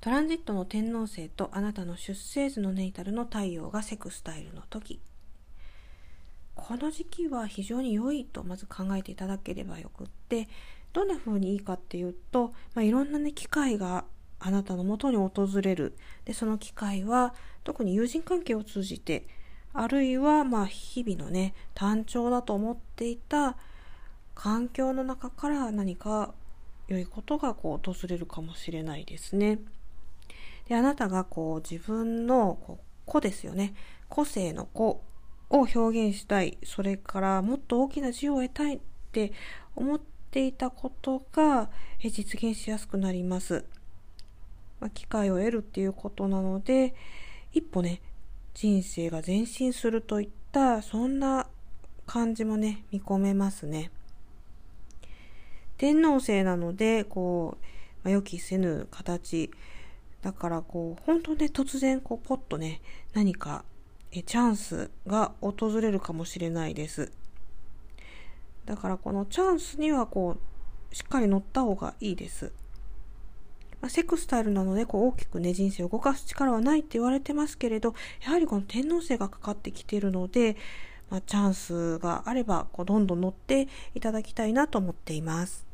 トランジットの天王星とあなたの出生図のネイタルの太陽がセクスタイルの時この時期は非常に良いとまず考えていただければよくってどんな風にいいかっていうと、まあ、いろんなね機会があなたのもとに訪れるでその機会は特に友人関係を通じてあるいはまあ日々のね単調だと思っていた環境の中から何か良いことがこう訪れるかもしれないですね。であなたがこう自分のこう個ですよね個性の個を表現したいそれからもっと大きな自由を得たいって思っていたことが実現しやすくなります。まあ、機会を得るっていうことなので一歩ね人生が前進するといったそんな感じもね見込めますね。天皇星なのでこう、まあ、予期せぬ形だからこう本当ね突然こうポッとね何かえチャンスが訪れるかもしれないです。だからこのチャンスにはこうしっかり乗った方がいいです。まあ、セクスタイルなのでこう大きくね人生を動かす力はないって言われてますけれどやはりこの天皇星がかかってきているので、まあ、チャンスがあればこうどんどん乗っていただきたいなと思っています。